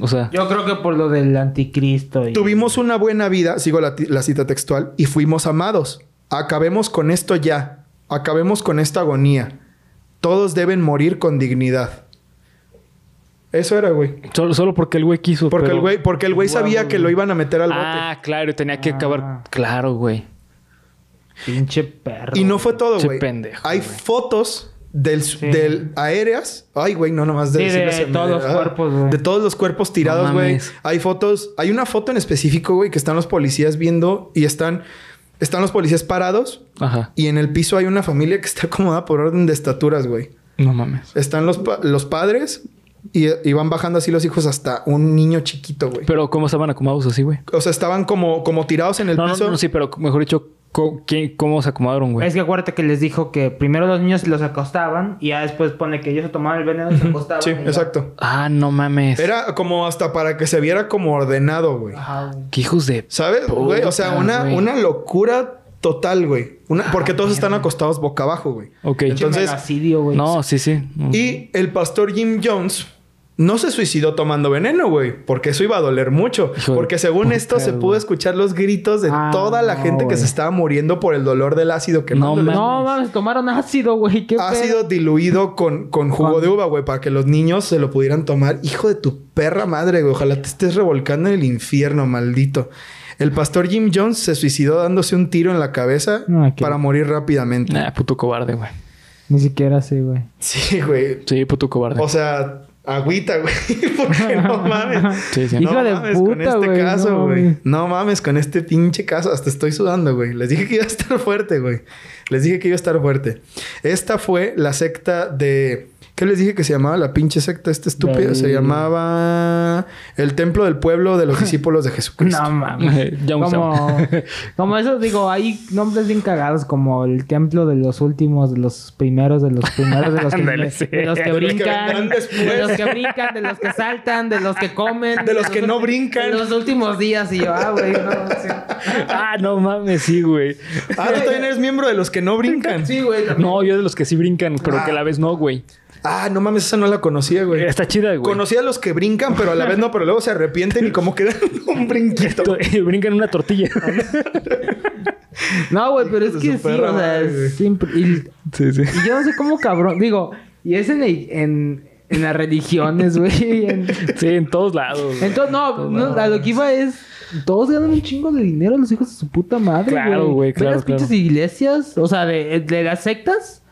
o sea, Yo creo que por lo del anticristo. Y... Tuvimos una buena vida, sigo la, la cita textual, y fuimos amados. Acabemos con esto ya. Acabemos con esta agonía. Todos deben morir con dignidad. Eso era, güey. solo, solo porque el güey quiso. Porque pero- el güey, porque el güey sabía que lo iban a meter al bote. Ah, claro, y tenía que Ah. acabar. Claro, güey. Pinche perro. y no fue todo, güey. pendejo, Hay fotos del, del aéreas. Ay, güey, no nomás de Sí, de me- todos los ah, cuerpos, güey. De todos los cuerpos tirados, güey. hay fotos. Hay una foto en específico, güey, que están los policías viendo y están, están los policías parados Ajá. Y en el piso hay una familia que está acomodada por orden de estaturas, güey. No mames. Están los, pa- los padres y, y van bajando así los hijos hasta un niño chiquito, güey. Pero ¿cómo estaban acomodados así, güey? O sea, estaban como, como tirados en el No, no, piso. no, sí, pero mejor dicho, ¿cómo, se acomodaron, güey? Es que acuérdate que les dijo que primero los niños los acostaban y ya después pone que ellos se tomaban el veneno y se acostaban. Sí, ya. exacto. Ah, no mames. Era como hasta para que se viera como ordenado, güey. Ajá, güey. Qué hijos de... ¿Sabes? Güey, o sea, una, güey. una locura total, güey. Una, porque todos están acostados boca abajo, güey. Ok. Entonces, megacidio, güey. No, sí, sí. Y el pastor Jim Jones no se suicidó tomando veneno, güey. Porque eso iba a doler mucho. Hijo porque según puta, esto se pudo escuchar los gritos de Ah, toda la no, gente que se estaba muriendo por el dolor del ácido que No, mames. No mames, tomaron ácido, güey. ¿Qué Ácido pedo? diluido con, con jugo de uva, güey, para que los niños se lo pudieran tomar. Hijo de tu perra madre, güey. Ojalá te estés revolcando en el infierno, maldito. El pastor Jim Jones se suicidó dándose un tiro en la cabeza Ah, para morir rápidamente. Nah, puto cobarde, güey. Ni siquiera así, güey. Sí, güey. Sí, puto cobarde. O sea, agüita, güey. Porque no mames. Sí, sí. Hijo no de mames con este caso, güey. No mames con este pinche caso. Hasta estoy sudando, güey. Les dije que iba a estar fuerte, güey. Les dije que iba a estar fuerte. Esta fue la secta de... ¿Qué les dije que se llamaba la pinche secta esta estúpida? Se llamaba el Templo del Pueblo de los Discípulos de Jesucristo. No mames. Ya un Como, como eso, digo, hay nombres bien cagados como el templo de los últimos, de los primeros, de los primeros, de los que, de los que De los que brincan, de los que brincan, de los que saltan, de los que comen, De los que no brincan. De los últimos días y yo, ah, güey, no, sí. Ah, no mames, sí, güey. Ah, tú también eres miembro de los que no brincan. Sí, güey. también. No, yo de los que sí brincan, pero que a la vez no, güey. Ah, no mames, esa no la conocía, güey. Está chida, güey. Conocía a los que brincan, pero a la vez no, pero luego se arrepienten y como que dan un brinquito. Brincan una tortilla. No, güey, pero es que sí, perra o sea, es siempre... Y, sí, sí. y yo no sé cómo cabrón, digo, y es en, el- en, en las religiones, güey, en- Sí, en todos lados. Entonces, no, no, a lo que iba es. Todos ganan un chingo de dinero los hijos de su puta madre, güey. Claro, güey, claro, las pinches iglesias, o sea, de, de las sectas.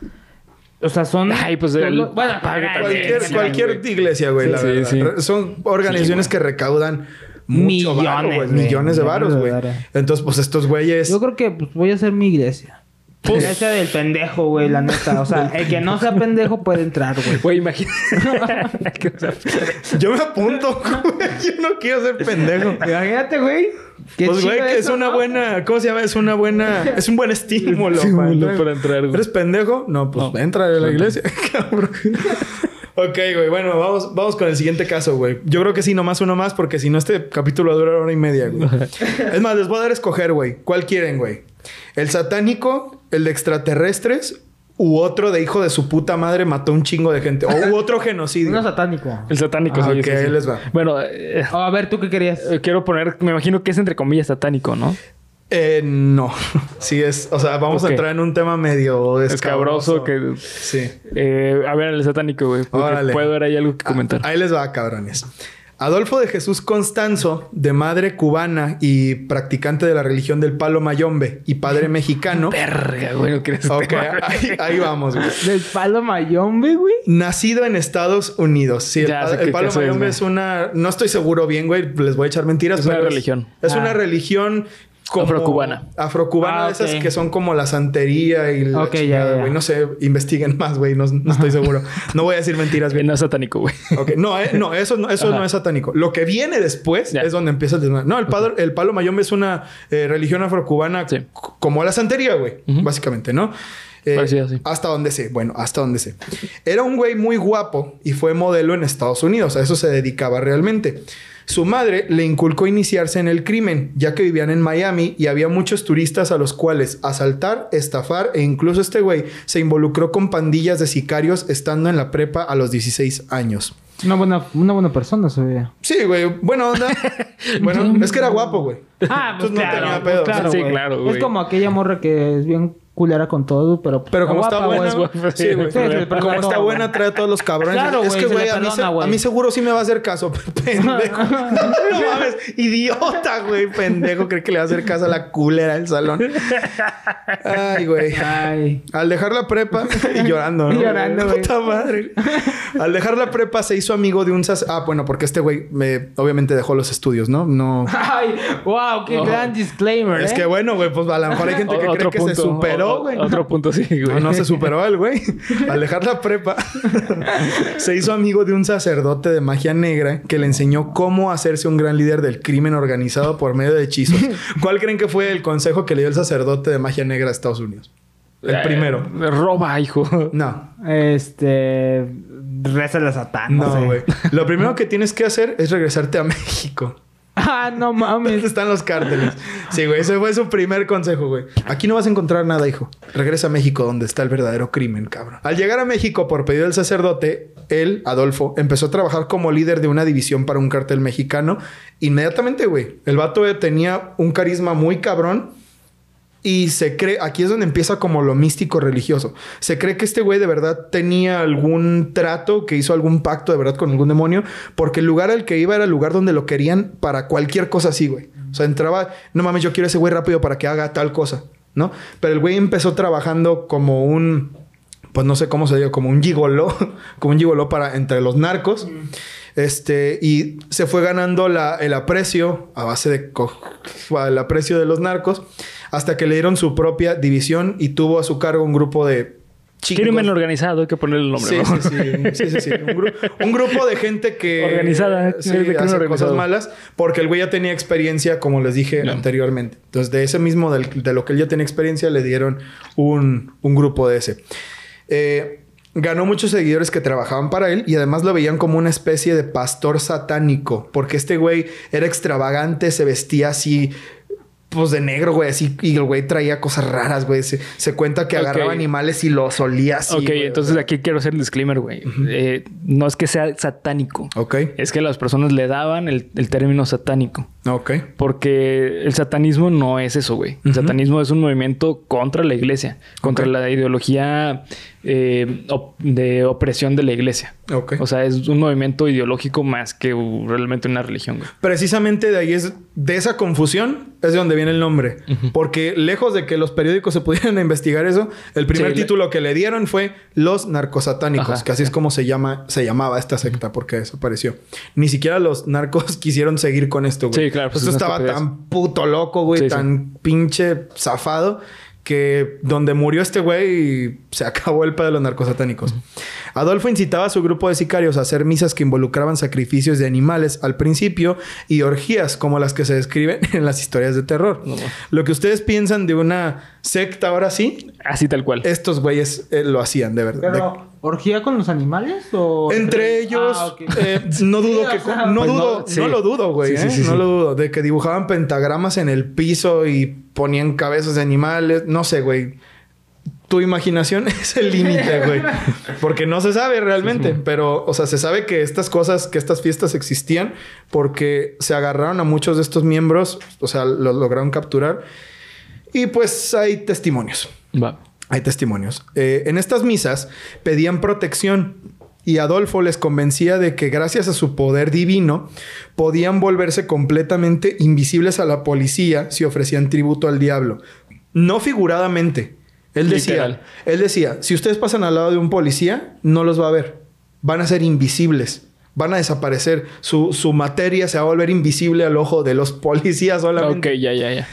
O sea, son. Ay, pues, el- lo- bueno, Cualquier, Sí, cualquier güey. iglesia, güey, Sí, la sí, verdad. sí. Re- Son organizaciones que recaudan mucho Millones, varo, güey. Millones de varos, güey. Entonces, pues estos güeyes... Yo creo que pues, voy a hacer mi iglesia. Pues- Iglesia del pendejo, güey, la neta. O sea, el que no sea pendejo puede entrar, güey. Güey, imagínate. Yo me apunto, güey. Yo no quiero ser pendejo. Imagínate, güey. Qué Pues, güey, que es una ¿no? buena... ¿Cómo se llama? Es una buena... Es un buen estímulo. Estímulo para, para entrar, güey. ¿Eres pendejo? No, pues No. entra a la iglesia. Cabrón. ok, güey. Bueno, vamos, vamos con el siguiente caso, güey. Yo creo que sí, nomás uno más, porque si no, este capítulo va a durar hora y media, güey. es más, les voy a dar a escoger, güey. ¿Cuál quieren, güey? ¿El satánico, el de extraterrestres u otro de hijo de su puta madre mató un chingo de gente? O u otro genocidio. Uno satánico. El satánico, Ah, sí, ok, sí, les va. Bueno, eh, Oh, a ver, ¿tú qué querías? eh, quiero poner, me imagino que es entre comillas satánico, ¿no? Eh, no. sí es... O sea, vamos a entrar en un tema medio escabroso. Escabroso que... Sí. Eh, a ver, el satánico, güey. Puede haber ahí algo que Ah, comentar. Ahí les va, cabrones. Adolfo de Jesús Constanzo, de madre cubana y practicante de la religión del palo mayombe y padre mexicano. Verga, güey, no quieres ok, ahí, ahí vamos, güey. Del palo mayombe, güey. Nacido en Estados Unidos. Sí, el, Ya el qué palo es, mayombe es una... No estoy seguro bien, güey. Les voy a echar mentiras. Es una religión. Es Ah. una religión... Como Afrocubana. Afrocubana, Ah, de esas que son como la santería y la Ok, ya, chingada, ya. güey. No sé, investiguen más, güey. No, no estoy seguro. No voy a decir mentiras, güey. No es satánico, güey. Ok, No, eh, no, eso, no, eso Ajá. no es satánico. Lo que viene después Ya. es donde empieza el desmadre. No, el, padre- el palo mayombe es una eh, religión afrocubana Sí. como la santería, güey. Básicamente, ¿no? Eh, Parecido, sí. Hasta donde sé. Bueno, hasta donde sé. Era un güey muy guapo y fue modelo en Estados Unidos. A eso se dedicaba realmente. Su madre le inculcó iniciarse en el crimen, ya que vivían en Miami y había muchos turistas a los cuales asaltar, estafar e incluso este güey se involucró con pandillas de sicarios estando en la prepa a los 16 años. Una buena, una buena persona se veía. Sí, güey. Buena onda. bueno, es que era guapo, güey. Ah, pues Entonces no claro. tenía pues pedo. claro, Sí, claro, güey. Es como aquella morra que es bien culera con todo, pero... Pero como está buena, güey. güey. sí, güey. Sí, como está buena, trae a todos los cabrones. Claro, es que, güey, a, a mí seguro sí me va a hacer caso. pendejo. no mames, idiota, güey. Pendejo, cree que le va a hacer caso a la culera del salón. Ay, güey. Ay. Al dejar la prepa y llorando, ¿no? Llorando, güey. Puta madre. Al dejar la prepa se hizo amigo de un sac- Ah, bueno, porque este güey me obviamente dejó los estudios, ¿no? No. Ay, wow, qué No. gran disclaimer, Es ¿eh? que bueno, güey, pues a lo mejor hay gente que cree que se superó, o- güey. Otro punto, sí, güey. No, no se superó el güey. Al dejar la prepa, se hizo amigo de un sacerdote de magia negra que le enseñó cómo hacerse un gran líder del crimen organizado por medio de hechizos. ¿Cuál creen que fue el consejo que le dio el sacerdote de magia negra a Estados Unidos? El primero. Eh, roba, hijo. No, Este... Reza a Satán, no, no, sé. güey. Lo primero que tienes que hacer es regresarte a México. Ah, no ¿Dónde mames. están los cárteles? Sí, güey. Ese fue su primer consejo, güey. Aquí no vas a encontrar nada, hijo. Regresa a México, donde está el verdadero crimen, cabrón. Al llegar a México por pedido del sacerdote, él, Adolfo, empezó a trabajar como líder de una división para un cartel mexicano. Inmediatamente, güey. El vato tenía un carisma muy cabrón. Y se cree, aquí es donde empieza como lo místico religioso. Se cree que este güey de verdad tenía algún trato, que hizo algún pacto de verdad con algún demonio, porque el lugar al que iba era el lugar donde lo querían para cualquier cosa así, güey. O sea, entraba, no mames, yo quiero ese güey rápido para que haga tal cosa, ¿no? Pero el güey empezó trabajando como un, pues no sé cómo se diga, como un gigoló, como un gigoló para entre los narcos. Este, y se fue ganando la, el aprecio a base de el aprecio de los narcos hasta que le dieron su propia división y tuvo a su cargo un grupo de chicos. Crimen organizado, hay que ponerle el nombre, Sí, ¿no? sí, sí, sí, sí, sí. Un, gru- un grupo de gente que Organizada, sí, de hace organizado. cosas malas porque el güey ya tenía experiencia, como les dije anteriormente. Entonces, de ese mismo, del- de lo que él ya tenía experiencia, le dieron un, un grupo de ese. Eh, ganó muchos seguidores que trabajaban para él y además lo veían como una especie de pastor satánico, porque este güey era extravagante, se vestía así. Pues de negro, güey, así. Y el güey traía cosas raras, güey. Se, se cuenta que agarraba animales y los olía así. ok, güey. entonces aquí quiero hacer el disclaimer, güey. Eh, no es que sea satánico. Ok, Es que las personas le daban el, el término satánico. Ok. Porque el satanismo no es eso, güey. El satanismo es un movimiento contra la iglesia, contra la ideología eh, op- de opresión de la iglesia. Ok. O sea, es un movimiento ideológico más que uh, realmente una religión, güey. Precisamente de ahí es, de esa confusión es de donde viene el nombre. Porque lejos de que los periódicos se pudieran investigar eso, el primer Sí, le- título que le dieron fue Los narcosatánicos, Ajá, que así es como se llama, se llamaba esta secta porque desapareció. Ni siquiera los narcos quisieron seguir con esto, güey. Sí, claro, pues Esto es una estaba estupidez. tan puto loco, güey, Sí, sí. tan pinche zafado. Que donde murió este güey se acabó el pedo de los narcosatánicos. Adolfo incitaba a su grupo de sicarios a hacer misas que involucraban sacrificios de animales al principio y orgías como las que se describen en las historias de terror. No. Lo que ustedes piensan de una secta ahora sí, Así tal cual. estos güeyes eh, lo hacían de verdad. Pero, ¿orgía con los animales o...? Entre ellos, Ah, ok. eh, no dudo Sí, que... o sea, no pues dudo, no, sí. no lo dudo, güey. Sí, sí, ¿eh? sí, no sí. lo dudo. De que dibujaban pentagramas en el piso y ponían cabezas de animales. No sé, güey. Tu imaginación es el límite, güey. Porque no se sabe realmente. Pero, o sea, se sabe que estas cosas, que estas fiestas existían porque se agarraron a muchos de estos miembros. O sea, los lograron capturar. Y pues hay testimonios. Va. Hay testimonios. Eh, en estas misas pedían protección y Adolfo les convencía de que gracias a su poder divino podían volverse completamente invisibles a la policía si ofrecían tributo al diablo. No figuradamente. Él decía, Literal. él decía, si ustedes pasan al lado de un policía, no los va a ver. Van a ser invisibles. Van a desaparecer. Su, su materia se va a volver invisible al ojo de los policías solamente. Ok, ya, ya, ya.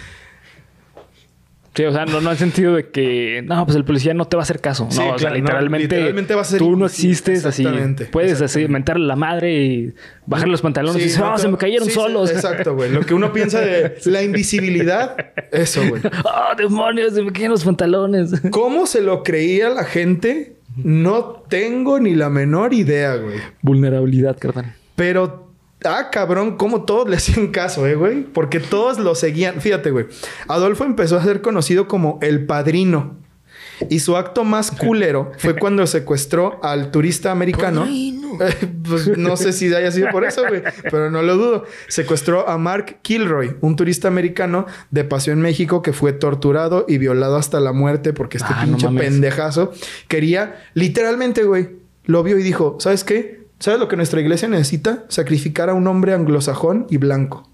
Sí, o sea, no, no en el sentido de que, no, pues el policía no te va a hacer caso. Sí, no, o sea, no, literalmente, literalmente va a ser tú no existes así. Puedes así mentarle la madre y bajar los pantalones y decir, no ah, se me cayeron sí, solos. exacto, güey. Lo que uno piensa de la invisibilidad, eso, güey. ¡Ah, demonios! Se me cayeron los pantalones. ¿Cómo se lo creía la gente? No tengo ni la menor idea, güey. Vulnerabilidad, carnal. Pero, ah, cabrón, cómo todos le hacían caso, eh, güey. Porque todos lo seguían. Fíjate, güey. Adolfo empezó a ser conocido como el padrino. Y su acto más culero fue cuando secuestró al turista americano. Eh, pues no sé si haya sido por eso, güey, pero no lo dudo. Secuestró a Mark Kilroy, un turista americano de paseo en México que fue torturado y violado hasta la muerte porque este Ah, no pinche pendejazo quería, literalmente, güey, lo vio y dijo: ¿Sabes qué? ¿Sabes lo que nuestra iglesia necesita? Sacrificar a un hombre anglosajón y blanco.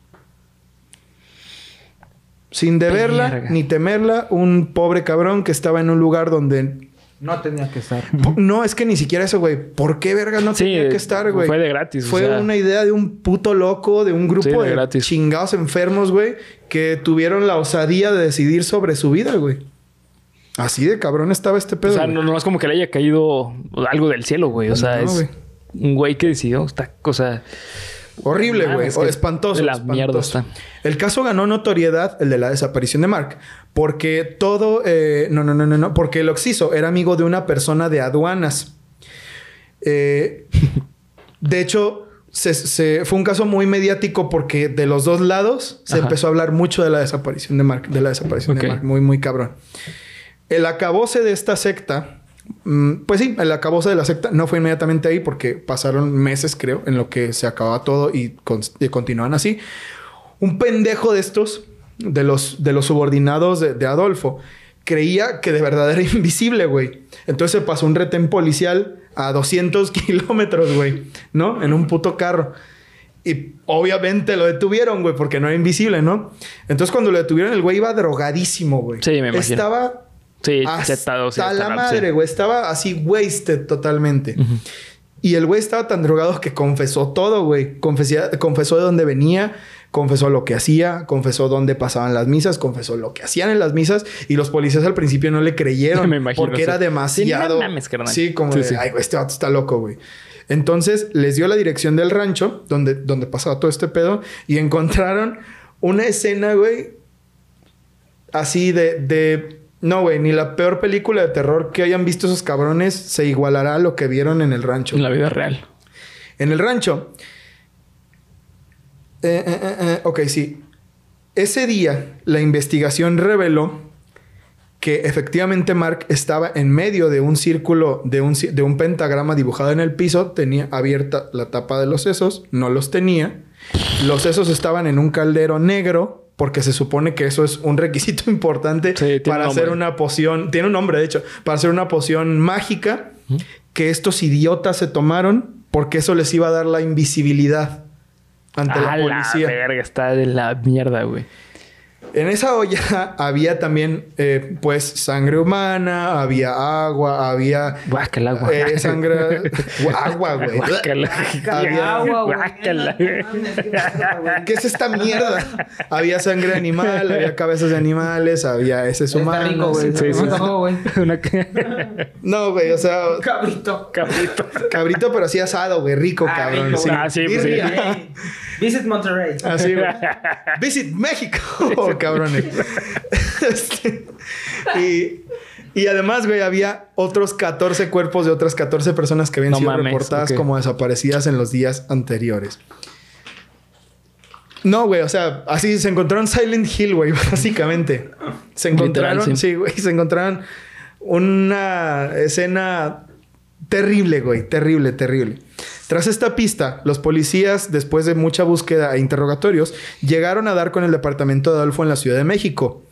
Sin deberla Verga. ni temerla, un pobre cabrón que estaba en un lugar donde No tenía que estar. No, es que ni siquiera eso, güey. ¿Por qué verga no Sí, tenía que estar, güey? fue de gratis, o Fue sea. una idea de un puto loco, de un grupo Sí, de chingados enfermos, güey, que tuvieron la osadía de decidir sobre su vida, güey. Así de cabrón estaba este pedo. o sea, no, no es como que le haya caído algo del cielo, güey. O sea, No, es güey. Un güey que decidió esta cosa. Horrible, güey. Que espantoso. la espantoso. mierda está. El caso ganó notoriedad, el de la desaparición de Mark, porque todo. eh, no, no, no, no, no. Porque el Oxiso era amigo de una persona de aduanas. Eh, de hecho, se, se- fue un caso muy mediático porque de los dos lados se Ajá. empezó a hablar mucho de la desaparición de Mark. De la desaparición de Mark. Muy, muy cabrón. El acabose de esta secta mm, pues sí, el acabose de la secta no fue inmediatamente ahí porque pasaron meses, creo, en lo que se acababa todo y, con- y continuaban así. Un pendejo de estos, de los, de los subordinados de, de Adolfo, creía que de verdad era invisible, güey. Entonces se pasó un retén policial a 200 kilómetros, güey, ¿no? En un puto carro. Y obviamente lo detuvieron, güey, porque no era invisible, ¿no? Entonces cuando lo detuvieron, el güey iba drogadísimo, güey. Sí, me imagino. Estaba Sí, hasta sí, hasta la- madre, sí. güey. Estaba así wasted totalmente. Y el güey estaba tan drogado que confesó todo, güey. Confesó de dónde venía, confesó lo que hacía, confesó dónde pasaban las misas, confesó lo que hacían en las misas. Y los policías al principio no le creyeron. Me imagino, Porque sí. era demasiado. mames. Sí, como de, ay, güey, este vato está loco, güey. Entonces les dio la dirección del rancho donde, donde pasaba todo este pedo y encontraron una escena, güey, así de, de... No, güey, ni la peor película de terror que hayan visto esos cabrones se igualará a lo que vieron en el rancho. En la vida real. En el rancho. Eh, eh, eh, eh, ok, sí. Ese día la investigación reveló que efectivamente Mark estaba en medio de un círculo, de un, ci- de un pentagrama dibujado en el piso, tenía abierta la tapa de los sesos, no los tenía. Los sesos estaban en un caldero negro, porque se supone que eso es un requisito importante Sí, para un hacer una poción, tiene un nombre de hecho, para hacer una poción mágica que estos idiotas se tomaron porque eso les iba a dar la invisibilidad ante la policía. la verga, está de la mierda, güey. En esa olla había también, eh, pues, sangre humana, había agua, había Guácala, agua. eh, sangre, agua, güey. Guácala. Había- agua. Guácala. ¿Qué es esta mierda? había sangre animal, había cabezas de animales, había humanos. rico, güey. Sí, Se sí. güey. Una No, güey, o sea, Cabrito. cabrito. cabrito, pero así asado, güey, rico, Ah, cabrón. rico, sí. Ah, sí, pues sí. Visit Monterrey. Así, güey. Visit México, cabrones. Este, y, y además, güey, había otros 14 cuerpos de otras 14 personas que habían No sido mames, reportadas como desaparecidas en los días anteriores. No, güey, o sea, así se encontraron Silent Hill, güey, básicamente. Se encontraron, Literal, sí, güey, se encontraron una escena terrible, güey, terrible, terrible. Tras esta pista, los policías, después de mucha búsqueda e interrogatorios, llegaron a dar con el departamento de Adolfo en la Ciudad de México.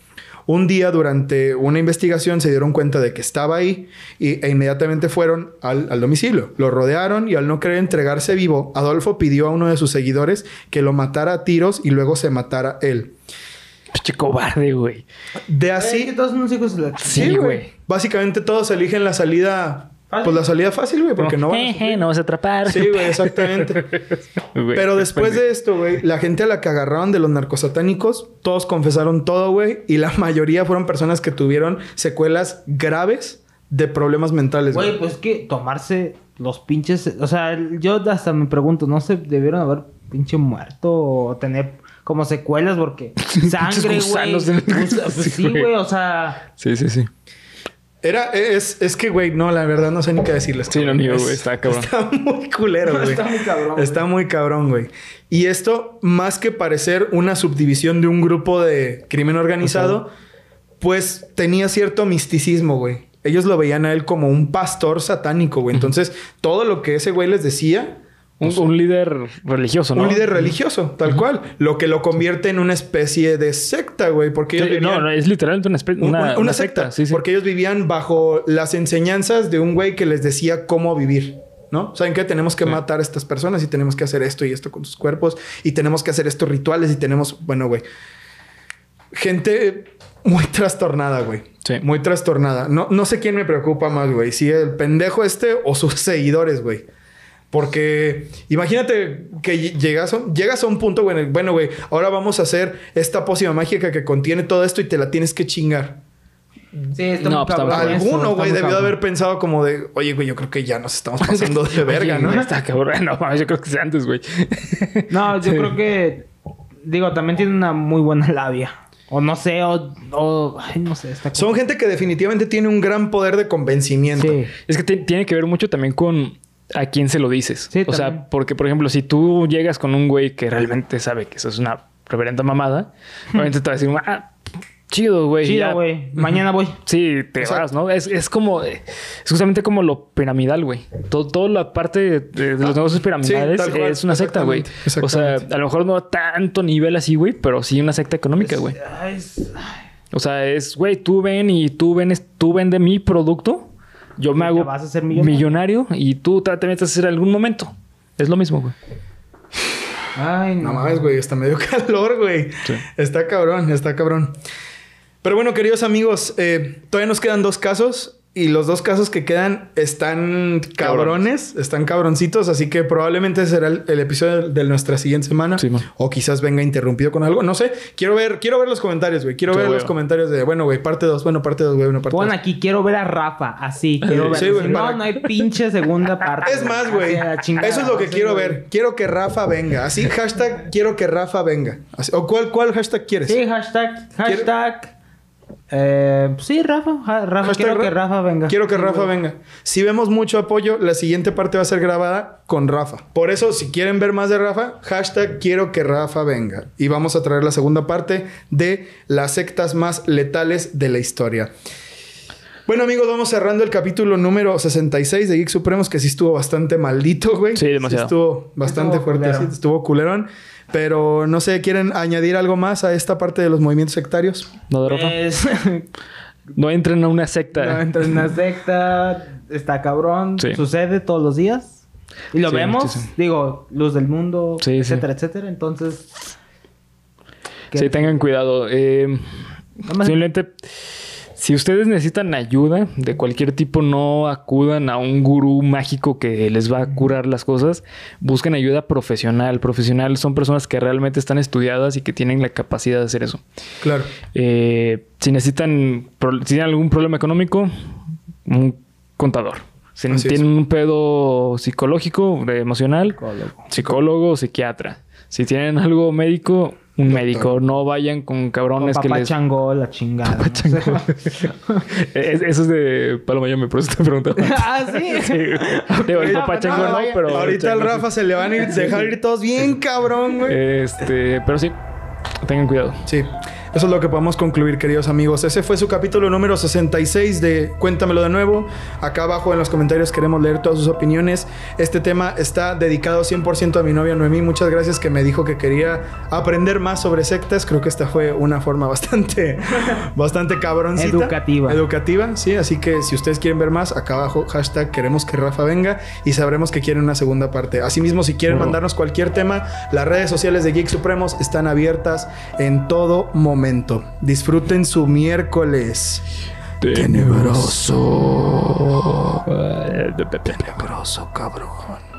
Un día, durante una investigación, se dieron cuenta de que estaba ahí y- e inmediatamente fueron al, al domicilio. Lo rodearon y al no querer entregarse vivo, Adolfo pidió a uno de sus seguidores que lo matara a tiros y luego se matara él. Pinche cobarde, güey. De Así que todos son hijos de la Sí, güey. Básicamente todos eligen la salida... Fácil. Pues la salida fácil, güey, porque no van a Jeje, sufrir. no vas a atrapar. Sí, güey, exactamente. Güey, Pero después de esto, güey, la gente a la que agarraron de los narcosatánicos, todos confesaron todo, güey. Y la mayoría fueron personas que tuvieron secuelas graves de problemas mentales, Güey, güey. pues que tomarse los pinches. O sea, yo hasta me pregunto, ¿no se debieron haber pinche muerto o tener como secuelas? Porque sangre, güey. Gusa- pues Sí, güey, o sea. Sí, sí, sí. Era, es, es que, güey, no, la verdad no sé ni qué decirles. Sí, no, ni yo, Es- güey, está cabrón. Está muy culero, güey. Está muy cabrón, güey. Está muy cabrón, güey. Y esto, más que parecer una subdivisión de un grupo de crimen organizado, pues tenía cierto misticismo, güey. Ellos lo veían a él como un pastor satánico, güey. Entonces, todo lo que ese güey les decía, Un, un líder religioso, ¿no? un líder religioso, tal cual. Lo que lo convierte en una especie de secta, güey. Porque ellos Sí, no, vivían- no, es literalmente una, espe- un- una, secta. Sí, sí. Porque ellos vivían bajo las enseñanzas de un güey que les decía cómo vivir. ¿No? ¿Saben qué? Tenemos que Sí. matar a estas personas y tenemos que hacer esto y esto con sus cuerpos y tenemos que hacer estos rituales y tenemos, bueno, güey. Gente muy trastornada, güey. Sí. Muy trastornada. No, no sé quién me preocupa más, güey. Si el pendejo este o sus seguidores, güey. Porque imagínate que ll- llegas a, llegas a un punto, güey, bueno, güey, ahora vamos a hacer esta pócima mágica que contiene todo esto y te la tienes que chingar. Sí, está No, muy pues, está cabrón. Alguno, güey, debió de cabrón. haber pensado como de, oye, güey, yo creo que ya nos estamos pasando de verga, Oye, ¿no? Está cabrón. No, yo creo que sea antes, güey. No, yo Sí. creo que. Digo, también tiene una muy buena labia. O no sé, o. o ay, no sé, está Son gente que definitivamente tiene un gran poder de convencimiento. Sí. Es que ti- tiene que ver mucho también con a quién se lo dices. Sí, o también. sea, porque, por ejemplo, si tú llegas con un güey que realmente sabe que eso es una reverenda mamada, obviamente te va a decir, ah, chido, güey. Chido, güey. Mañana voy. Sí, te Exacto. vas, ¿no? Es, es como... eh, Es justamente como lo piramidal, güey. Todo, toda la parte de, de los negocios piramidales Ah, tal cual, es una secta, güey. O sea, a lo mejor no a tanto nivel así, güey, pero sí una secta económica, güey. O sea, es, güey, tú ven y tú vendes, tú vende mi producto. Yo me hago vas a millonario. millonario y tú te te metes a hacer algún momento. Es lo mismo, güey. Ay, No no. mames, güey, está medio calor, güey. Sí. Está cabrón, está cabrón. Pero bueno, queridos amigos, eh, todavía nos quedan dos casos. Y los dos casos que quedan están cabrones, están cabroncitos, así que probablemente será el, el episodio de nuestra siguiente semana. Sí, o quizás venga interrumpido con algo, no sé. Quiero ver, quiero ver los comentarios, güey. Quiero ver los comentarios de, bueno, güey, parte 2, bueno, parte 2, güey, bueno, parte Pon 2. aquí, quiero ver a Rafa. Así, quiero ver. Sí, güey, no, para- no hay pinche segunda parte. Es más, güey. Eso es lo que Sí, quiero güey. ver. Quiero que Rafa venga. Así, hashtag quiero que Rafa venga. Así- ¿O cuál, cuál hashtag quieres? Sí, hashtag, hashtag. Eh, sí, Rafa. Rafa, Hashtag quiero Ra- que Rafa venga. Quiero que Sí, Rafa venga. Si vemos mucho apoyo, la siguiente parte va a ser grabada con Rafa. Por eso, si quieren ver más de Rafa, hashtag quiero que Rafa venga. Y vamos a traer la segunda parte de las sectas más letales de la historia. Bueno, amigos, vamos cerrando el capítulo número 66 de Geek Supremos, que sí estuvo bastante maldito, güey. Sí, demasiado. estuvo bastante Estuvo fuerte, culero. estuvo culerón. Pero no sé, ¿quieren añadir algo más a esta parte de los movimientos sectarios? ¿No, de Rafa? Pues, No entren a una secta. no, entra en una secta, está cabrón, Sí. sucede todos los días. Y lo Sí, vemos, muchísimo. digo, luz del mundo, Sí, sí. etcétera, etcétera. Entonces, ¿qué- Sí, tengan cuidado. Eh, más- simplemente, si ustedes necesitan ayuda de cualquier tipo, no acudan a un gurú mágico que les va a curar las cosas. Busquen ayuda profesional. Profesional son personas que realmente están estudiadas y que tienen la capacidad de hacer eso. Claro. Eh, si necesitan, si tienen algún problema económico, un contador. Si Así es. tienen un pedo psicológico, emocional, Psicólogo. psicólogo psiquiatra. Si tienen algo médico, un médico. No vayan con Con cabrones que papá les... Changó, la chingada. ¿no? Es- Eso es de Paloma Mayame, por eso te preguntaba. ah, sí. Sí. Digo, el papá no, chango no, pero... Ahorita al chango. Rafa se le van a ir, dejar ir todos bien cabrón, güey. Este, pero sí, tengan cuidado. Sí, eso es lo que podemos concluir, queridos amigos. Ese fue su capítulo número 66 de Cuéntamelo de nuevo. Acá abajo en los comentarios queremos leer todas sus opiniones. Este tema está dedicado 100% a mi novia Noemí. Muchas gracias que me dijo que quería aprender más sobre sectas. Creo que esta fue una forma bastante, bastante cabroncita. Educativa. Educativa, sí. Así que si ustedes quieren ver más, acá abajo hashtag queremos que Rafa venga y sabremos que quieren una segunda parte. Asimismo, si quieren mandarnos cualquier tema, las redes sociales de Geek Supremos están abiertas en todo momento. Disfruten su miércoles. Tenebroso. Tenebroso, cabrón.